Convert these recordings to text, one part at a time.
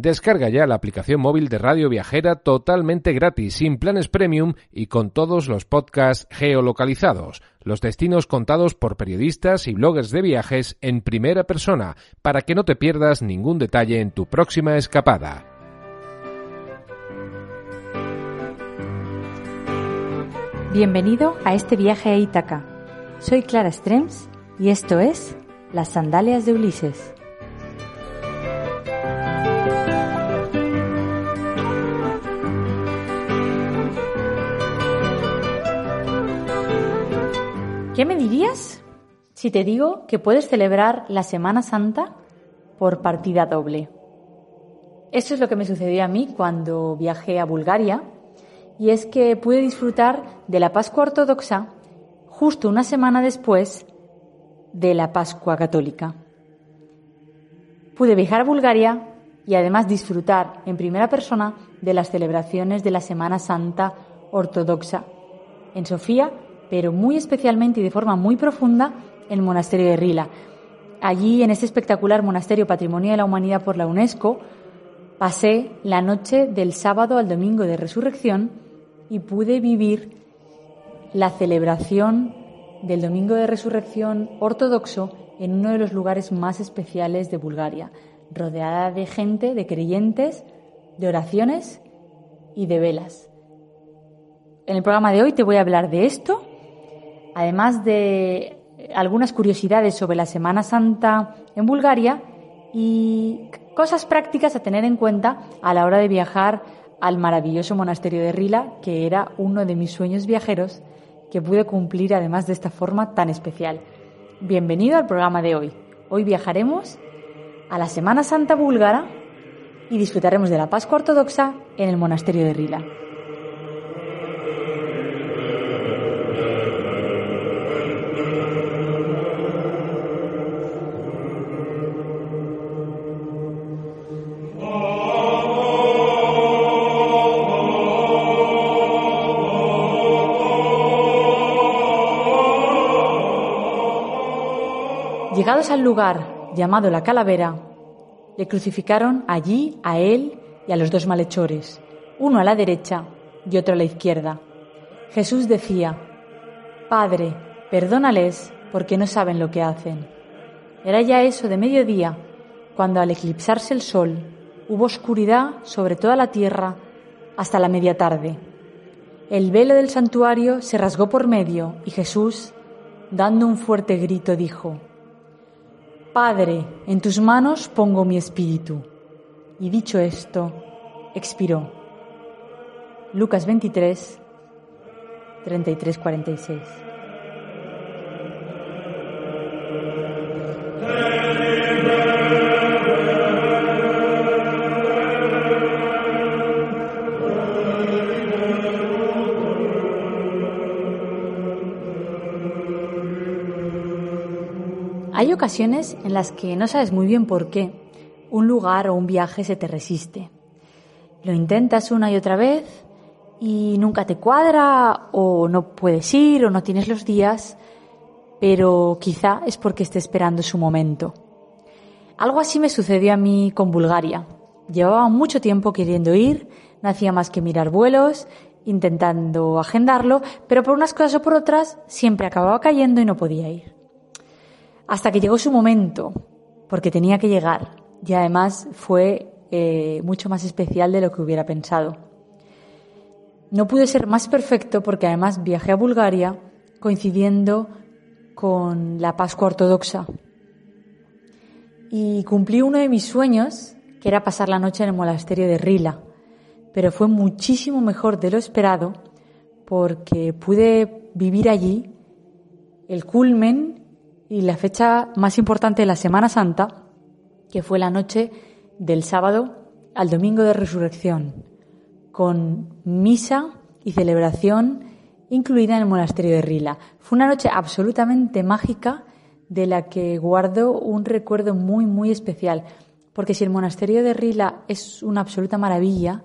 Descarga ya la aplicación móvil de Radio Viajera totalmente gratis, sin planes premium y con todos los podcasts geolocalizados, los destinos contados por periodistas y bloggers de viajes en primera persona, para que no te pierdas ningún detalle en tu próxima escapada. Bienvenido a este viaje a Ítaca. Soy Clara Strems y esto es Las Sandalias de Ulises. ¿Qué me dirías si te digo que puedes celebrar la Semana Santa por partida doble? Eso es lo que me sucedió a mí cuando viajé a Bulgaria y es que pude disfrutar de la Pascua Ortodoxa justo una semana después de la Pascua Católica. Pude viajar a Bulgaria y además disfrutar en primera persona de las celebraciones de la Semana Santa Ortodoxa en Sofía pero muy especialmente y de forma muy profunda el monasterio de Rila. Allí, en este espectacular monasterio Patrimonio de la Humanidad por la UNESCO, pasé la noche del sábado al domingo de resurrección y pude vivir la celebración del domingo de resurrección ortodoxo en uno de los lugares más especiales de Bulgaria, rodeada de gente, de creyentes, de oraciones y de velas. En el programa de hoy te voy a hablar de esto además de algunas curiosidades sobre la Semana Santa en Bulgaria y cosas prácticas a tener en cuenta a la hora de viajar al maravilloso monasterio de Rila, que era uno de mis sueños viajeros que pude cumplir además de esta forma tan especial. Bienvenido al programa de hoy. Hoy viajaremos a la Semana Santa búlgara y disfrutaremos de la Pascua Ortodoxa en el monasterio de Rila. Llegados al lugar llamado la Calavera, le crucificaron allí a él y a los dos malhechores, uno a la derecha y otro a la izquierda. Jesús decía, Padre, perdónales porque no saben lo que hacen. Era ya eso de mediodía, cuando al eclipsarse el sol hubo oscuridad sobre toda la tierra hasta la media tarde. El velo del santuario se rasgó por medio y Jesús, dando un fuerte grito, dijo, Padre, en tus manos pongo mi espíritu. Y dicho esto, expiró. Lucas 23, 33, ocasiones en las que no sabes muy bien por qué un lugar o un viaje se te resiste. Lo intentas una y otra vez y nunca te cuadra o no puedes ir o no tienes los días, pero quizá es porque esté esperando su momento. Algo así me sucedió a mí con Bulgaria. Llevaba mucho tiempo queriendo ir, no hacía más que mirar vuelos, intentando agendarlo, pero por unas cosas o por otras siempre acababa cayendo y no podía ir hasta que llegó su momento, porque tenía que llegar, y además fue eh, mucho más especial de lo que hubiera pensado. No pude ser más perfecto porque además viajé a Bulgaria coincidiendo con la Pascua Ortodoxa. Y cumplí uno de mis sueños, que era pasar la noche en el monasterio de Rila. Pero fue muchísimo mejor de lo esperado porque pude vivir allí el culmen y la fecha más importante de la Semana Santa, que fue la noche del sábado al domingo de resurrección, con misa y celebración incluida en el monasterio de Rila. Fue una noche absolutamente mágica de la que guardo un recuerdo muy, muy especial, porque si el monasterio de Rila es una absoluta maravilla,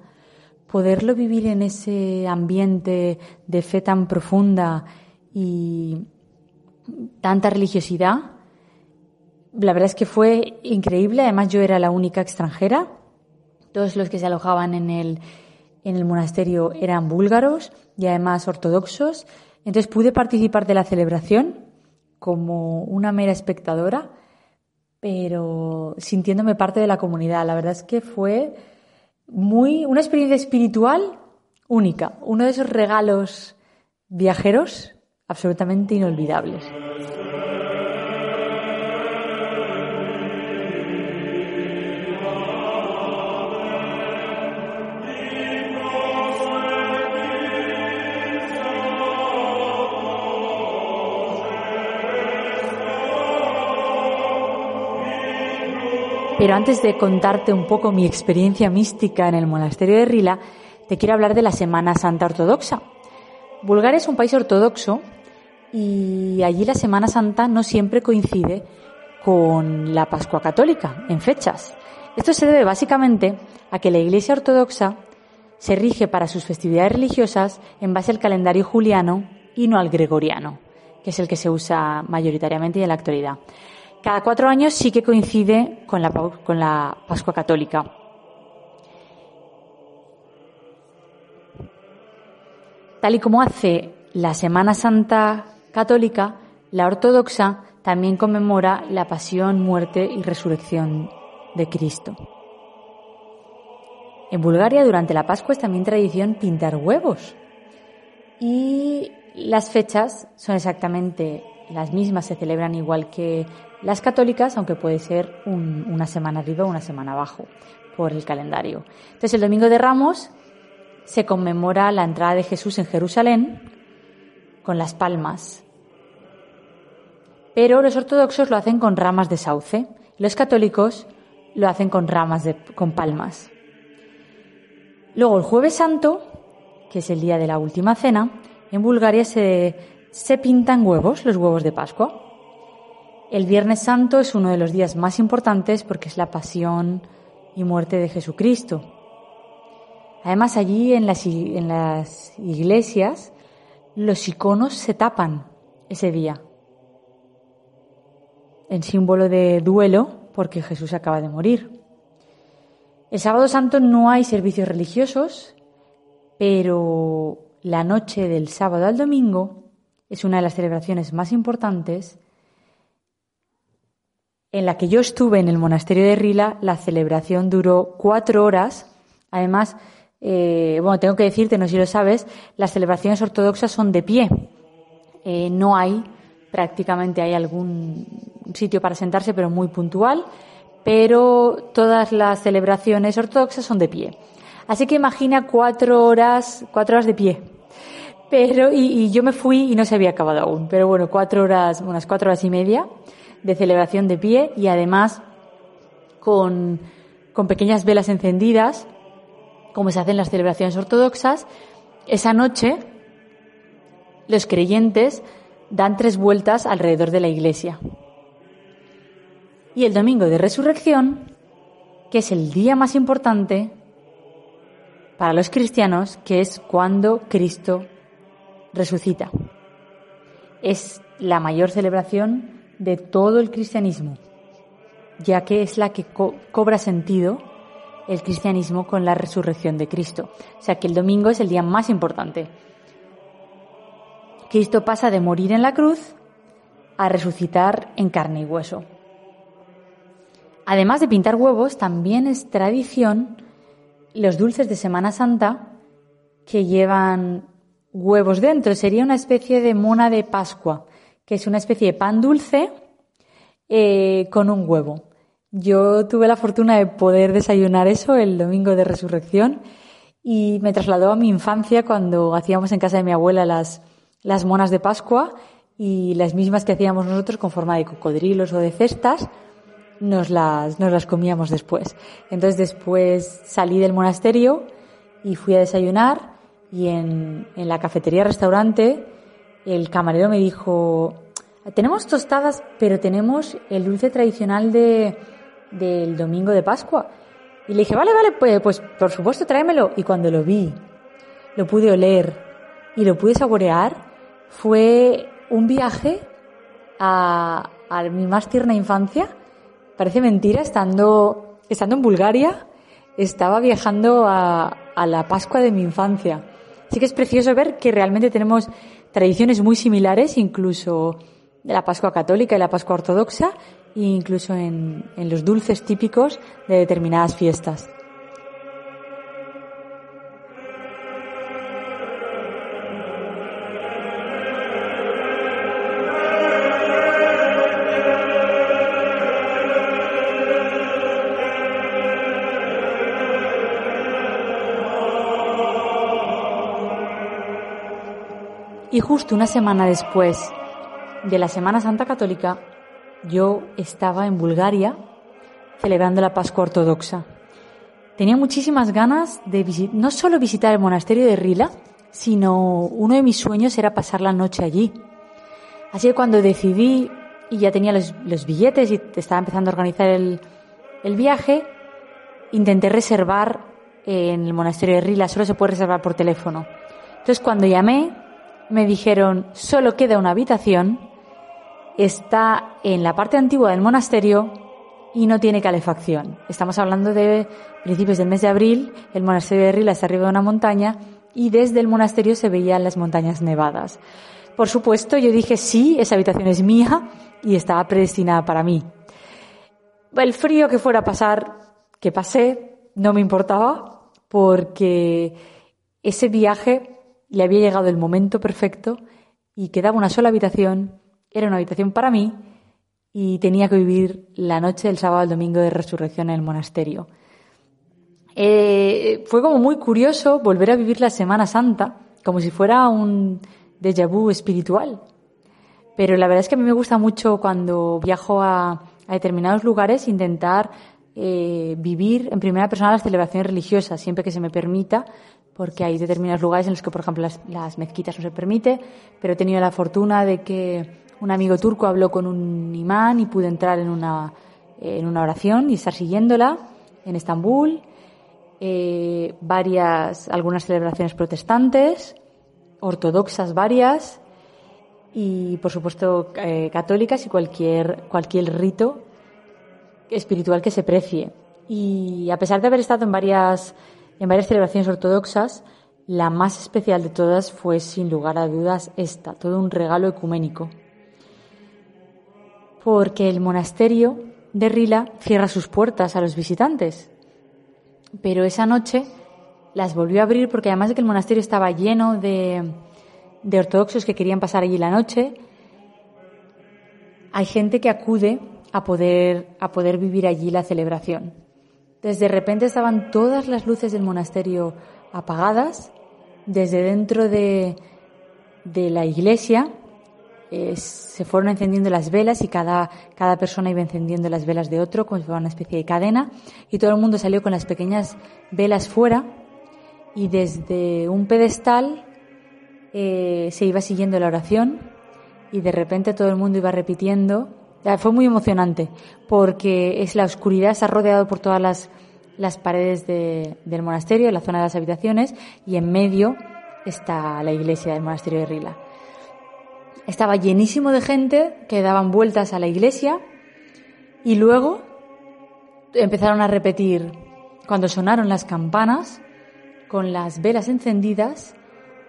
poderlo vivir en ese ambiente de fe tan profunda y tanta religiosidad, la verdad es que fue increíble. Además, yo era la única extranjera. Todos los que se alojaban en el, en el monasterio eran búlgaros y además ortodoxos. Entonces pude participar de la celebración como una mera espectadora, pero sintiéndome parte de la comunidad. La verdad es que fue muy, una experiencia espiritual única, uno de esos regalos viajeros absolutamente inolvidables. Pero antes de contarte un poco mi experiencia mística en el monasterio de Rila, te quiero hablar de la Semana Santa Ortodoxa. Bulgaria es un país ortodoxo y allí la Semana Santa no siempre coincide con la Pascua Católica en fechas. Esto se debe básicamente a que la Iglesia Ortodoxa se rige para sus festividades religiosas en base al calendario juliano y no al gregoriano, que es el que se usa mayoritariamente en la actualidad. Cada cuatro años sí que coincide con la, con la Pascua Católica. Tal y como hace la Semana Santa Católica, la Ortodoxa también conmemora la pasión, muerte y resurrección de Cristo. En Bulgaria durante la Pascua es también tradición pintar huevos. Y las fechas son exactamente las mismas, se celebran igual que las católicas, aunque puede ser una semana arriba o una semana abajo por el calendario. Entonces, el Domingo de Ramos se conmemora la entrada de Jesús en Jerusalén con las palmas. Pero los ortodoxos lo hacen con ramas de sauce, los católicos lo hacen con ramas de, con palmas. Luego, el Jueves Santo, que es el día de la última cena, en Bulgaria se, se pintan huevos, los huevos de Pascua. El Viernes Santo es uno de los días más importantes porque es la pasión y muerte de Jesucristo. Además, allí en las, en las iglesias los iconos se tapan ese día en símbolo de duelo porque Jesús acaba de morir. El sábado santo no hay servicios religiosos, pero la noche del sábado al domingo es una de las celebraciones más importantes en la que yo estuve en el monasterio de Rila, la celebración duró cuatro horas. Además, eh, bueno, tengo que decirte, no sé si lo sabes, las celebraciones ortodoxas son de pie. Eh, no hay, prácticamente hay algún sitio para sentarse, pero muy puntual. Pero todas las celebraciones ortodoxas son de pie. Así que imagina cuatro horas, cuatro horas de pie. Pero, y, y yo me fui y no se había acabado aún. Pero bueno, cuatro horas, unas cuatro horas y media de celebración de pie y además con, con pequeñas velas encendidas, como se hacen en las celebraciones ortodoxas. Esa noche los creyentes dan tres vueltas alrededor de la iglesia. Y el domingo de resurrección, que es el día más importante para los cristianos, que es cuando Cristo resucita. Es la mayor celebración de todo el cristianismo, ya que es la que cobra sentido el cristianismo con la resurrección de Cristo. O sea que el domingo es el día más importante. Cristo pasa de morir en la cruz a resucitar en carne y hueso. Además de pintar huevos, también es tradición los dulces de Semana Santa que llevan huevos dentro. Sería una especie de mona de Pascua que es una especie de pan dulce eh, con un huevo. Yo tuve la fortuna de poder desayunar eso el domingo de resurrección y me trasladó a mi infancia cuando hacíamos en casa de mi abuela las, las monas de Pascua y las mismas que hacíamos nosotros con forma de cocodrilos o de cestas nos las, nos las comíamos después. Entonces después salí del monasterio y fui a desayunar y en, en la cafetería-restaurante el camarero me dijo, tenemos tostadas, pero tenemos el dulce tradicional de, del domingo de Pascua. Y le dije, vale, vale, pues, pues por supuesto tráemelo. Y cuando lo vi, lo pude oler y lo pude saborear, fue un viaje a, a mi más tierna infancia. Parece mentira, estando, estando en Bulgaria, estaba viajando a, a la Pascua de mi infancia. Así que es precioso ver que realmente tenemos tradiciones muy similares, incluso de la Pascua católica y la Pascua ortodoxa, e incluso en, en los dulces típicos de determinadas fiestas. Justo una semana después de la Semana Santa Católica, yo estaba en Bulgaria celebrando la Pascua Ortodoxa. Tenía muchísimas ganas de no solo visitar el monasterio de Rila, sino uno de mis sueños era pasar la noche allí. Así que cuando decidí y ya tenía los, billetes y estaba empezando a organizar el, el viaje, intenté reservar en el monasterio de Rila, solo se puede reservar por teléfono. Entonces cuando llamé, me dijeron, solo queda una habitación, está en la parte antigua del monasterio y no tiene calefacción. Estamos hablando de principios del mes de abril, el monasterio de Rila está arriba de una montaña y desde el monasterio se veían las montañas nevadas. Por supuesto, yo dije sí, esa habitación es mía y estaba predestinada para mí. El frío que fuera a pasar, que pasé, no me importaba porque ese viaje le había llegado el momento perfecto y quedaba una sola habitación, era una habitación para mí y tenía que vivir la noche del sábado al domingo de resurrección en el monasterio. Eh, fue como muy curioso volver a vivir la Semana Santa como si fuera un déjà vu espiritual. Pero la verdad es que a mí me gusta mucho cuando viajo a, determinados lugares intentar eh, vivir en primera persona las celebraciones religiosas, siempre que se me permita, porque hay determinados lugares en los que, por ejemplo, las, mezquitas no se permite, pero he tenido la fortuna de que un amigo turco habló con un imán y pude entrar en una, en una oración y estar siguiéndola en Estambul, eh, varias, algunas celebraciones protestantes, ortodoxas varias y, por supuesto, eh, católicas y cualquier, cualquier rito espiritual que se precie. Y a pesar de haber estado en varias en varias celebraciones ortodoxas, la más especial de todas fue, sin lugar a dudas, esta, todo un regalo ecuménico. Porque el monasterio de Rila cierra sus puertas a los visitantes. Pero esa noche las volvió a abrir porque además de que el monasterio estaba lleno de, de ortodoxos que querían pasar allí la noche, hay gente que acude a poder, a poder vivir allí la celebración. Desde repente estaban todas las luces del monasterio apagadas. Desde dentro de, de la iglesia eh, se fueron encendiendo las velas y cada, cada persona iba encendiendo las velas de otro como si fuera una especie de cadena. Y todo el mundo salió con las pequeñas velas fuera y desde un pedestal eh, se iba siguiendo la oración y de repente todo el mundo iba repitiendo fue muy emocionante porque es la oscuridad, está rodeado por todas las, las paredes del monasterio, la zona de las habitaciones, y en medio está la iglesia del monasterio de Rila. Estaba llenísimo de gente que daban vueltas a la iglesia y luego empezaron a repetir, cuando sonaron las campanas, con las velas encendidas,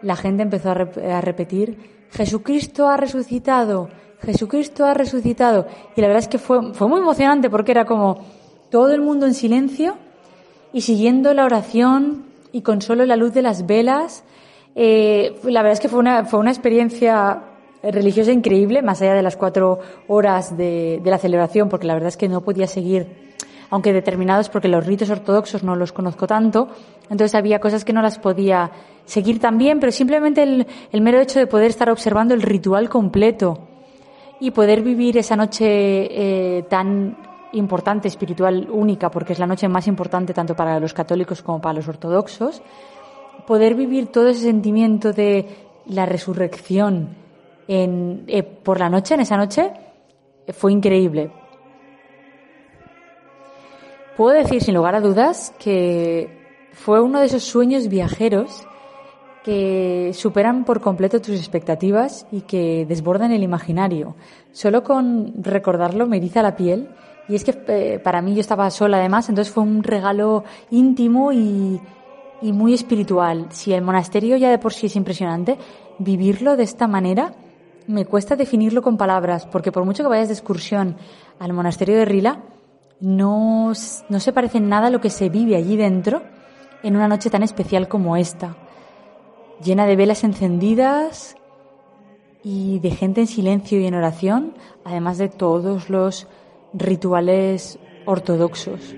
la gente empezó a, a repetir, Jesucristo ha resucitado, Jesucristo ha resucitado. Y la verdad es que fue, fue muy emocionante porque era como todo el mundo en silencio y siguiendo la oración y con solo la luz de las velas. Eh, la verdad es que fue una, fue una experiencia religiosa increíble, más allá de las cuatro horas de, la celebración, porque la verdad es que no podía seguir aunque determinados porque los ritos ortodoxos no los conozco tanto, entonces había cosas que no las podía seguir tan bien, pero simplemente el, el mero hecho de poder estar observando el ritual completo y poder vivir esa noche eh, tan importante, espiritual, única, porque es la noche más importante tanto para los católicos como para los ortodoxos, poder vivir todo ese sentimiento de la resurrección eh, por la noche, en esa noche, fue increíble. Puedo decir sin lugar a dudas que fue uno de esos sueños viajeros que superan por completo tus expectativas y que desbordan el imaginario. Solo con recordarlo me eriza la piel y es que eh, para mí yo estaba sola además, entonces fue un regalo íntimo y, muy espiritual. Si el monasterio ya de por sí es impresionante, vivirlo de esta manera me cuesta definirlo con palabras, porque por mucho que vayas de excursión al monasterio de Rila, no, no se parece en nada a lo que se vive allí dentro en una noche tan especial como esta llena de velas encendidas y de gente en silencio y en oración, además de todos los rituales ortodoxos.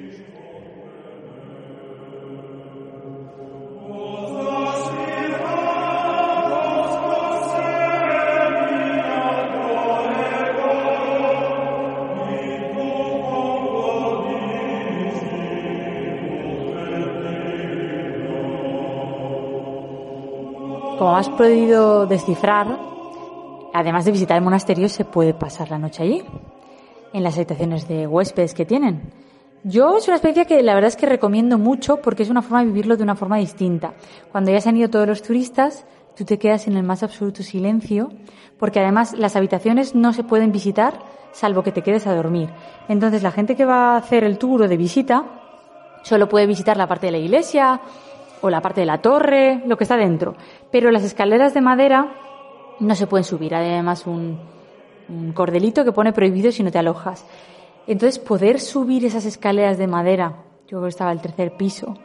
Has podido descifrar, además de visitar el monasterio, se puede pasar la noche allí, en las habitaciones de huéspedes que tienen. Yo es una experiencia que la verdad es que recomiendo mucho porque es una forma de vivirlo de una forma distinta. Cuando ya se han ido todos los turistas, tú te quedas en el más absoluto silencio, porque además las habitaciones no se pueden visitar salvo que te quedes a dormir. Entonces la gente que va a hacer el tour de visita solo puede visitar la parte de la iglesia o la parte de la torre, lo que está dentro. Pero las escaleras de madera no se pueden subir. Además un, un cordelito que pone prohibido si no te alojas. Entonces, poder subir esas escaleras de madera, yo creo que estaba el tercer piso,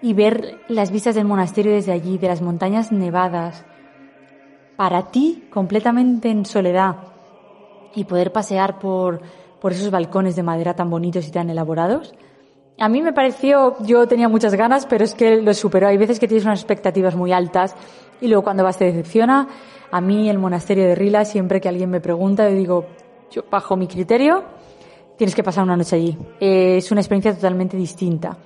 y ver las vistas del monasterio desde allí, de las montañas nevadas, para ti completamente en soledad, y poder pasear por, por esos balcones de madera tan bonitos y tan elaborados, a mí me pareció, yo tenía muchas ganas, pero es que lo superó. Hay veces que tienes unas expectativas muy altas y luego cuando vas te decepciona. A mí el monasterio de Rila, siempre que alguien me pregunta, yo digo, yo bajo mi criterio, tienes que pasar una noche allí. es una experiencia totalmente distinta.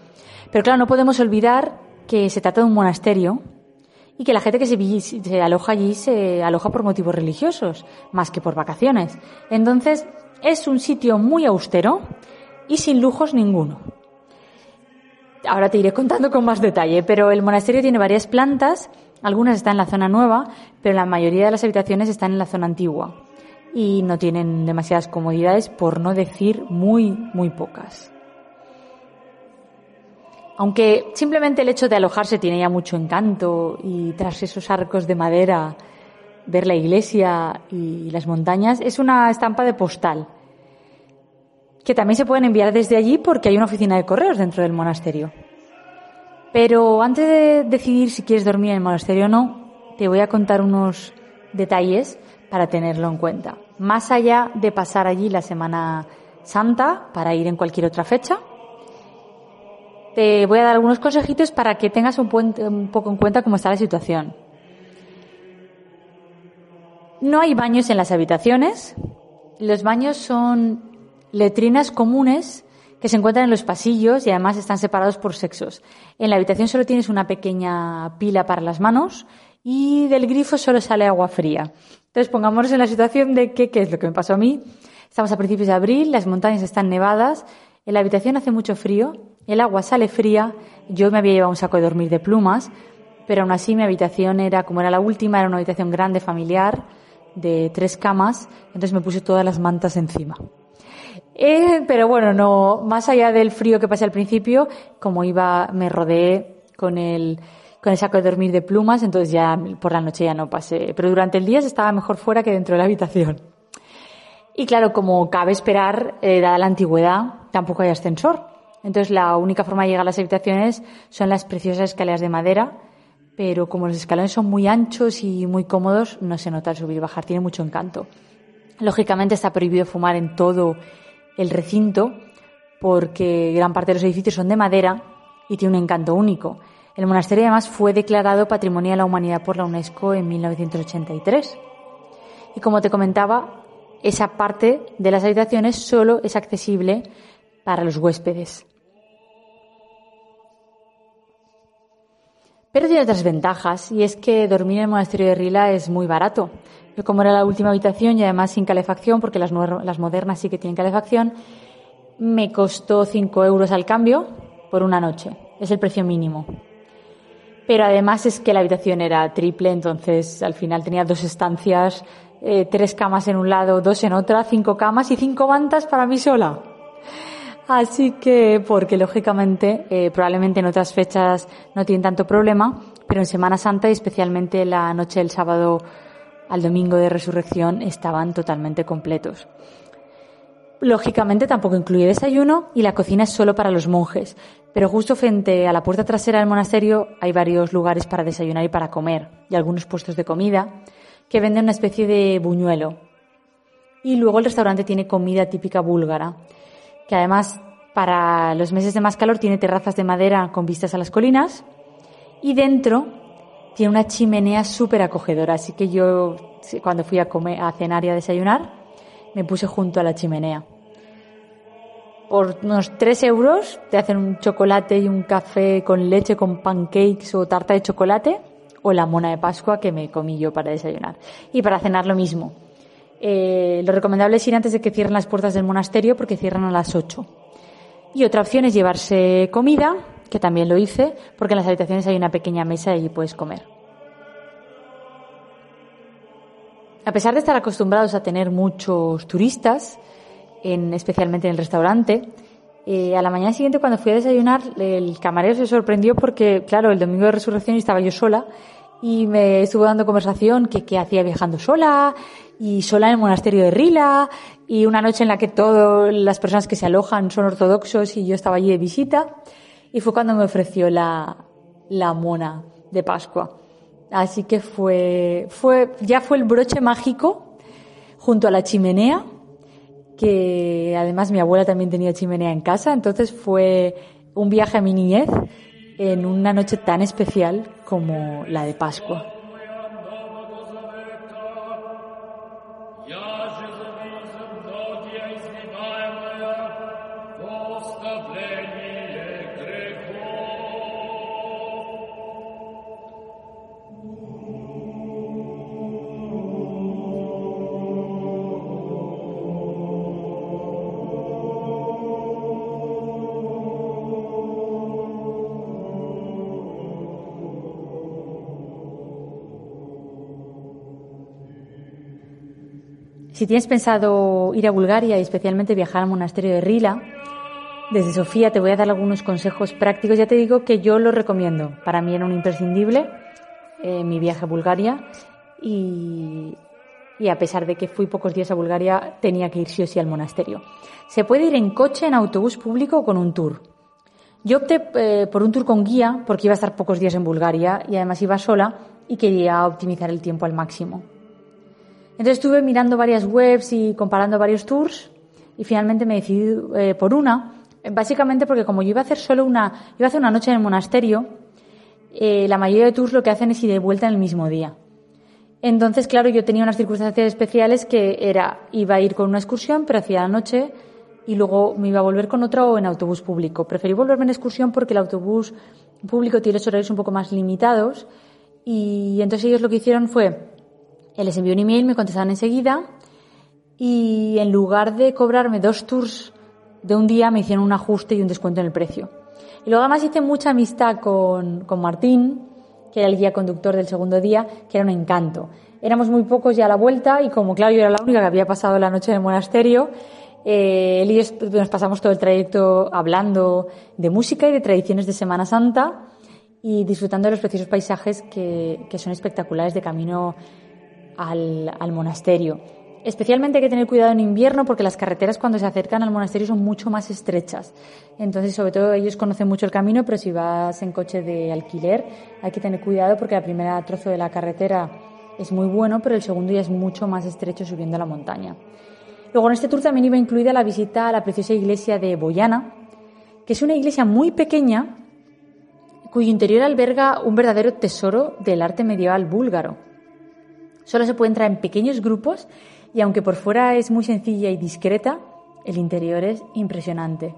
Pero claro, no podemos olvidar que se trata de un monasterio y que la gente que se, se aloja allí se aloja por motivos religiosos, más que por vacaciones. Entonces, es un sitio muy austero y sin lujos ninguno. Ahora te iré contando con más detalle, pero el monasterio tiene varias plantas, algunas están en la zona nueva, pero la mayoría de las habitaciones están en la zona antigua y no tienen demasiadas comodidades, por no decir muy, muy pocas. Aunque simplemente el hecho de alojarse tiene ya mucho encanto y tras esos arcos de madera ver la iglesia y las montañas es una estampa de postal que también se pueden enviar desde allí porque hay una oficina de correos dentro del monasterio. Pero antes de decidir si quieres dormir en el monasterio o no, te voy a contar unos detalles para tenerlo en cuenta. Más allá de pasar allí la Semana Santa para ir en cualquier otra fecha, te voy a dar algunos consejitos para que tengas un, un poco en cuenta cómo está la situación. No hay baños en las habitaciones. Los baños son letrinas comunes que se encuentran en los pasillos y además están separados por sexos. En la habitación solo tienes una pequeña pila para las manos y del grifo solo sale agua fría. Entonces pongámonos en la situación de que, ¿qué es lo que me pasó a mí? Estamos a principios de abril, las montañas están nevadas, en la habitación hace mucho frío, el agua sale fría, yo me había llevado un saco de dormir de plumas, pero aún así mi habitación era, como era la última, era una habitación grande, familiar, de tres camas, entonces me puse todas las mantas encima. Eh, pero bueno, no, más allá del frío que pasé al principio, como iba, me rodeé con el, con el saco de dormir de plumas, entonces ya por la noche ya no pasé. Pero durante el día estaba mejor fuera que dentro de la habitación. Y claro, como cabe esperar, eh, dada la antigüedad, tampoco hay ascensor. Entonces la única forma de llegar a las habitaciones son las preciosas escaleras de madera, pero como los escalones son muy anchos y muy cómodos, no se nota el subir y bajar, tiene mucho encanto. Lógicamente está prohibido fumar en todo el recinto porque gran parte de los edificios son de madera y tiene un encanto único. El monasterio además fue declarado Patrimonio de la Humanidad por la UNESCO en 1983. Y como te comentaba, esa parte de las habitaciones solo es accesible para los huéspedes. Pero tiene otras ventajas, y es que dormir en el monasterio de Rila es muy barato. Yo, como era la última habitación y además sin calefacción, porque las, las modernas sí que tienen calefacción, me costó 5 euros al cambio por una noche. Es el precio mínimo. Pero además es que la habitación era triple, entonces al final tenía dos estancias, eh, tres camas en un lado, dos en otra, cinco camas y cinco mantas para mí sola. Así que, porque lógicamente, eh, probablemente en otras fechas no tienen tanto problema, pero en Semana Santa y especialmente la noche del sábado al domingo de resurrección estaban totalmente completos. Lógicamente tampoco incluye desayuno y la cocina es solo para los monjes, pero justo frente a la puerta trasera del monasterio hay varios lugares para desayunar y para comer y algunos puestos de comida que venden una especie de buñuelo. Y luego el restaurante tiene comida típica búlgara que además para los meses de más calor tiene terrazas de madera con vistas a las colinas y dentro tiene una chimenea súper acogedora. Así que yo cuando fui a, comer, a cenar y a desayunar me puse junto a la chimenea. Por unos 3 euros te hacen un chocolate y un café con leche, con pancakes o tarta de chocolate o la mona de Pascua que me comí yo para desayunar. Y para cenar lo mismo eh, lo recomendable es ir antes de que cierren las puertas del monasterio porque cierran a las 8. Y otra opción es llevarse comida, que también lo hice, porque en las habitaciones hay una pequeña mesa y allí puedes comer. A pesar de estar acostumbrados a tener muchos turistas, en, especialmente en el restaurante, eh, a la mañana siguiente cuando fui a desayunar, el camarero se sorprendió porque, claro, el domingo de resurrección estaba yo sola y me estuvo dando conversación que, que hacía viajando sola y sola en el monasterio de Rila y una noche en la que todas las personas que se alojan son ortodoxos y yo estaba allí de visita y fue cuando me ofreció la, la mona de Pascua. Así que fue, fue, ya fue el broche mágico junto a la chimenea, que además mi abuela también tenía chimenea en casa, entonces fue un viaje a mi niñez en una noche tan especial como la de Pascua. Si tienes pensado ir a Bulgaria y especialmente viajar al monasterio de Rila, desde Sofía te voy a dar algunos consejos prácticos. Ya te digo que yo lo recomiendo. Para mí era un imprescindible eh, mi viaje a Bulgaria y, a pesar de que fui pocos días a Bulgaria, tenía que ir sí o sí al monasterio. Se puede ir en coche, en autobús público o con un tour. Yo opté eh, por un tour con guía porque iba a estar pocos días en Bulgaria y además iba sola y quería optimizar el tiempo al máximo. Entonces estuve mirando varias webs y comparando varios tours y finalmente me decidí eh, por una, básicamente porque como yo iba a hacer solo una, iba a hacer una noche en el monasterio, eh, la mayoría de tours lo que hacen es ir de vuelta en el mismo día. Entonces, claro, yo tenía unas circunstancias especiales que era, iba a ir con una excursión, pero hacía la noche y luego me iba a volver con otra o en autobús público. Preferí volverme en excursión porque el autobús público tiene los horarios un poco más limitados y entonces ellos lo que hicieron fue les envió un email, me contestaron enseguida y en lugar de cobrarme dos tours de un día me hicieron un ajuste y un descuento en el precio. Y luego además hice mucha amistad con, con Martín, que era el guía conductor del segundo día, que era un encanto. Éramos muy pocos ya a la vuelta y como claro yo era la única que había pasado la noche en el monasterio, eh, él y yo nos pasamos todo el trayecto hablando de música y de tradiciones de Semana Santa y disfrutando de los preciosos paisajes que, que son espectaculares de camino al, monasterio. Especialmente hay que tener cuidado en invierno porque las carreteras cuando se acercan al monasterio son mucho más estrechas. Entonces, sobre todo ellos conocen mucho el camino, pero si vas en coche de alquiler hay que tener cuidado porque la primera trozo de la carretera es muy bueno, pero el segundo ya es mucho más estrecho subiendo la montaña. Luego en este tour también iba incluida la visita a la preciosa iglesia de Boyana, que es una iglesia muy pequeña cuyo interior alberga un verdadero tesoro del arte medieval búlgaro. Solo se puede entrar en pequeños grupos y aunque por fuera es muy sencilla y discreta, el interior es impresionante.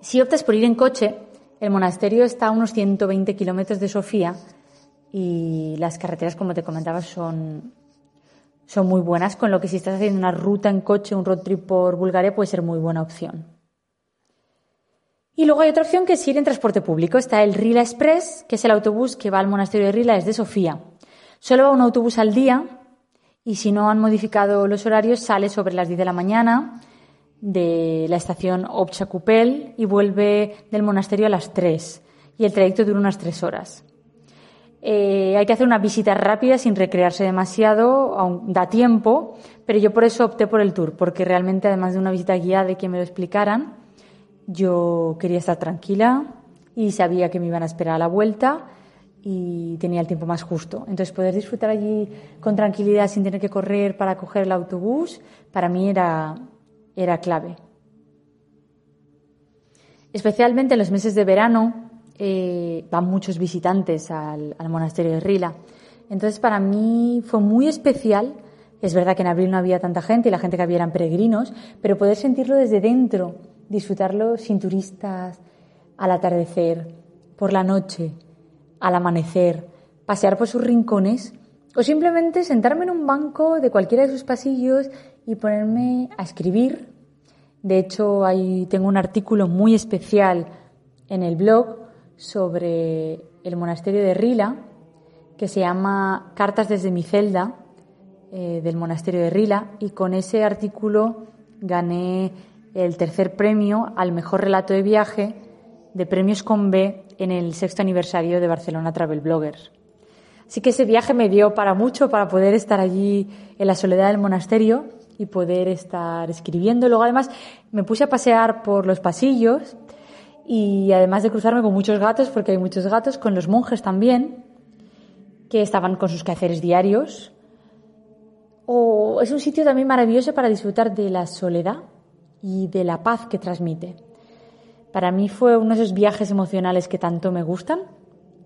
Si optas por ir en coche, el monasterio está a unos 120 kilómetros de Sofía y las carreteras, como te comentaba, son, son muy buenas, con lo que si estás haciendo una ruta en coche, un road trip por Bulgaria, puede ser muy buena opción. Y luego hay otra opción que es ir en transporte público. Está el Rila Express, que es el autobús que va al monasterio de Rila desde Sofía. Solo va un autobús al día y si no han modificado los horarios sale sobre las 10 de la mañana de la estación Opcha Cupel y vuelve del monasterio a las 3 y el trayecto dura unas 3 horas. Eh, hay que hacer una visita rápida sin recrearse demasiado, aún da tiempo, pero yo por eso opté por el tour, porque realmente además de una visita guiada de que me lo explicaran, yo quería estar tranquila y sabía que me iban a esperar a la vuelta y tenía el tiempo más justo. Entonces poder disfrutar allí con tranquilidad sin tener que correr para coger el autobús, para mí era, era clave. Especialmente en los meses de verano, eh, van muchos visitantes al, monasterio de Rila. Entonces, para mí fue muy especial. Es verdad que en abril no había tanta gente y la gente que había eran peregrinos, pero poder sentirlo desde dentro, disfrutarlo sin turistas, al atardecer, por la noche, al amanecer, pasear por sus rincones o simplemente sentarme en un banco de cualquiera de sus pasillos y ponerme a escribir. De hecho, ahí tengo un artículo muy especial en el blog sobre el monasterio de Rila, que se llama Cartas desde mi celda, eh, del monasterio de Rila, y con ese artículo gané el tercer premio al mejor relato de viaje de Premios con B en el sexto aniversario de Barcelona Travel Bloggers. Así que ese viaje me dio para mucho, para poder estar allí en la soledad del monasterio y poder estar escribiendo. Luego, además, me puse a pasear por los pasillos y además de cruzarme con muchos gatos, porque hay muchos gatos, con los monjes también, que estaban con sus quehaceres diarios. O es un sitio también maravilloso para disfrutar de la soledad y de la paz que transmite. Para mí fue uno de esos viajes emocionales que tanto me gustan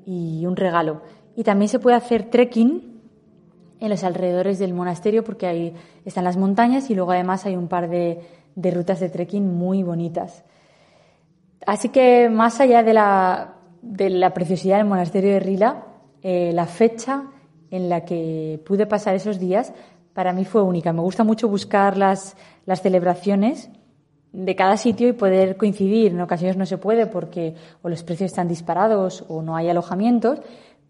y un regalo. Y también se puede hacer trekking en los alrededores del monasterio porque ahí están las montañas y luego además hay un par de, rutas de trekking muy bonitas. Así que más allá de la, preciosidad del monasterio de Rila, eh, la fecha en la que pude pasar esos días para mí fue única. Me gusta mucho buscar las celebraciones de cada sitio y poder coincidir. En ocasiones no se puede porque o los precios están disparados o no hay alojamientos,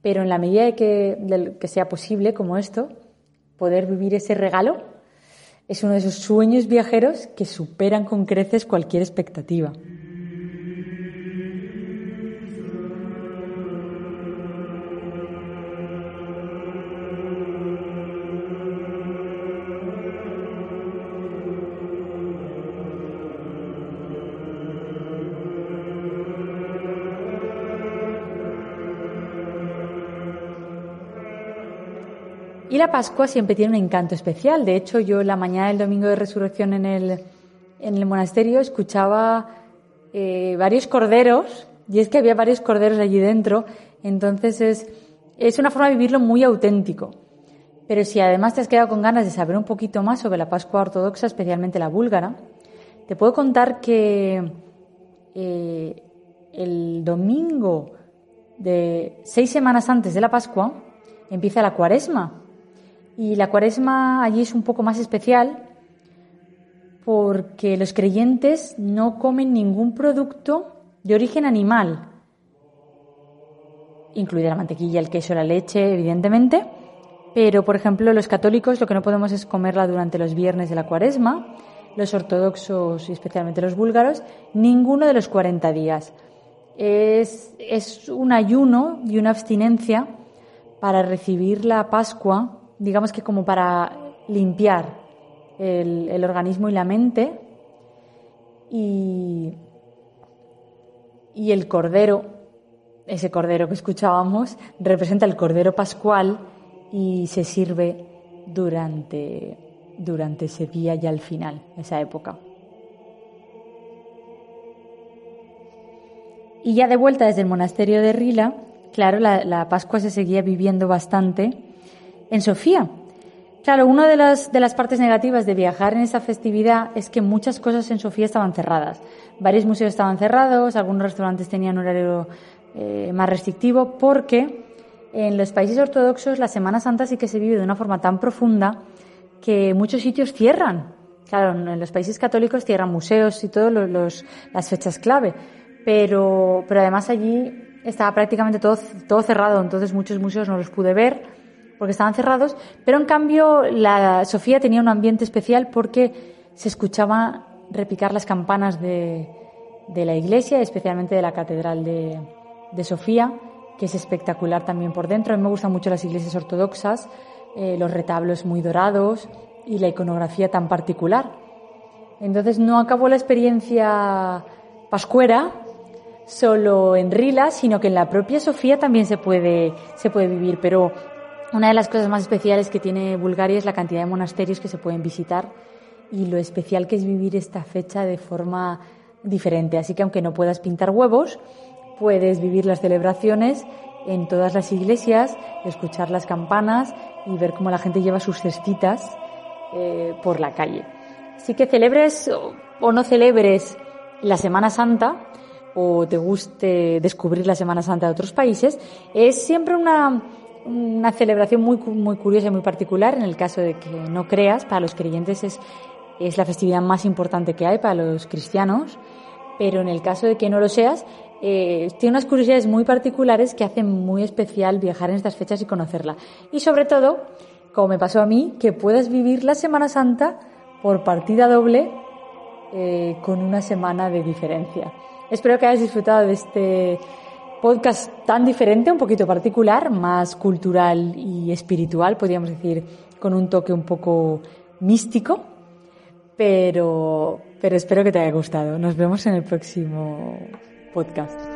pero en la medida que, de que sea posible, como esto, poder vivir ese regalo es uno de esos sueños viajeros que superan con creces cualquier expectativa. Y la Pascua siempre tiene un encanto especial. De hecho, yo la mañana del domingo de resurrección en el, en el monasterio escuchaba eh, varios corderos, y es que había varios corderos allí dentro, entonces es, es una forma de vivirlo muy auténtico. Pero si además te has quedado con ganas de saber un poquito más sobre la Pascua ortodoxa, especialmente la búlgara, te puedo contar que eh, el domingo de seis semanas antes de la Pascua empieza la cuaresma. Y la cuaresma allí es un poco más especial porque los creyentes no comen ningún producto de origen animal, incluida la mantequilla, el queso, la leche, evidentemente. Pero, por ejemplo, los católicos lo que no podemos es comerla durante los viernes de la cuaresma, los ortodoxos y especialmente los búlgaros, ninguno de los 40 días. Es, es un ayuno y una abstinencia para recibir la Pascua digamos que como para limpiar el, organismo y la mente. Y, y el cordero, ese cordero que escuchábamos, representa el cordero pascual y se sirve durante, durante ese día y al final, esa época. Y ya de vuelta desde el monasterio de Rila, claro, la Pascua se seguía viviendo bastante en Sofía. Claro, una de las, de las partes negativas de viajar en esa festividad es que muchas cosas en Sofía estaban cerradas. Varios museos estaban cerrados, algunos restaurantes tenían horario eh, más restrictivo, porque en los países ortodoxos la Semana Santa sí que se vive de una forma tan profunda que muchos sitios cierran. Claro, en los países católicos cierran museos y todas las fechas clave, pero, pero además allí estaba prácticamente todo, todo cerrado, entonces muchos museos no los pude ver porque estaban cerrados, pero en cambio la Sofía tenía un ambiente especial porque se escuchaba repicar las campanas de, de la iglesia, especialmente de la catedral de, de, Sofía, que es espectacular también por dentro. A mí me gustan mucho las iglesias ortodoxas, eh, los retablos muy dorados y la iconografía tan particular. Entonces no acabó la experiencia pascuera solo en Rila, sino que en la propia Sofía también se puede, se puede vivir. Pero una de las cosas más especiales que tiene Bulgaria es la cantidad de monasterios que se pueden visitar y lo especial que es vivir esta fecha de forma diferente. Así que aunque no puedas pintar huevos, puedes vivir las celebraciones en todas las iglesias, escuchar las campanas y ver cómo la gente lleva sus cestitas eh, por la calle. Así que celebres o no celebres la Semana Santa, o te guste descubrir la Semana Santa de otros países, es siempre una, una celebración muy, muy curiosa y muy particular. En el caso de que no creas, para los creyentes es, es la festividad más importante que hay para los cristianos, pero en el caso de que no lo seas, eh, tiene unas curiosidades muy particulares que hacen muy especial viajar en estas fechas y conocerla. Y sobre todo, como me pasó a mí, que puedas vivir la Semana Santa por partida doble eh, con una semana de diferencia. Espero que hayas disfrutado de este podcast tan diferente, un poquito particular, más cultural y espiritual, podríamos decir, con un toque un poco místico, pero, pero espero que te haya gustado. Nos vemos en el próximo podcast.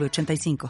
85